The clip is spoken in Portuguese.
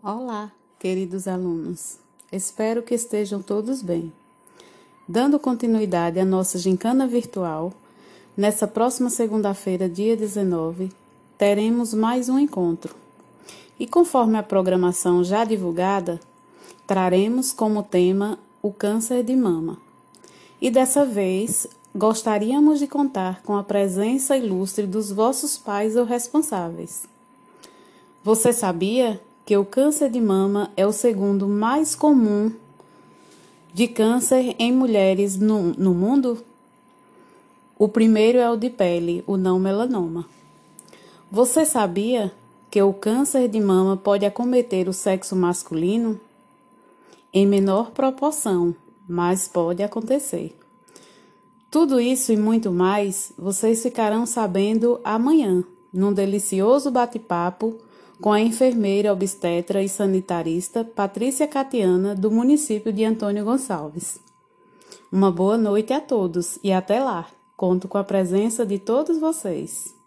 Olá, queridos alunos. Espero que estejam todos bem. Dando continuidade à nossa gincana virtual, nessa próxima segunda-feira, dia 19, teremos mais um encontro. E conforme a programação já divulgada, traremos como tema o câncer de mama. E dessa vez gostaríamos de contar com a presença ilustre dos vossos pais ou responsáveis. Você sabia que o câncer de mama é o segundo mais comum de câncer em mulheres no, no mundo? O primeiro é o de pele, o não melanoma. Você sabia que o câncer de mama pode acometer o sexo masculino? Em menor proporção, mas pode acontecer. Tudo isso e muito mais vocês ficarão sabendo amanhã, num delicioso bate-papo com a enfermeira obstetra e sanitarista Patrícia Catiana, do município de Antônio Gonçalves. Uma boa noite a todos e até lá. Conto com a presença de todos vocês.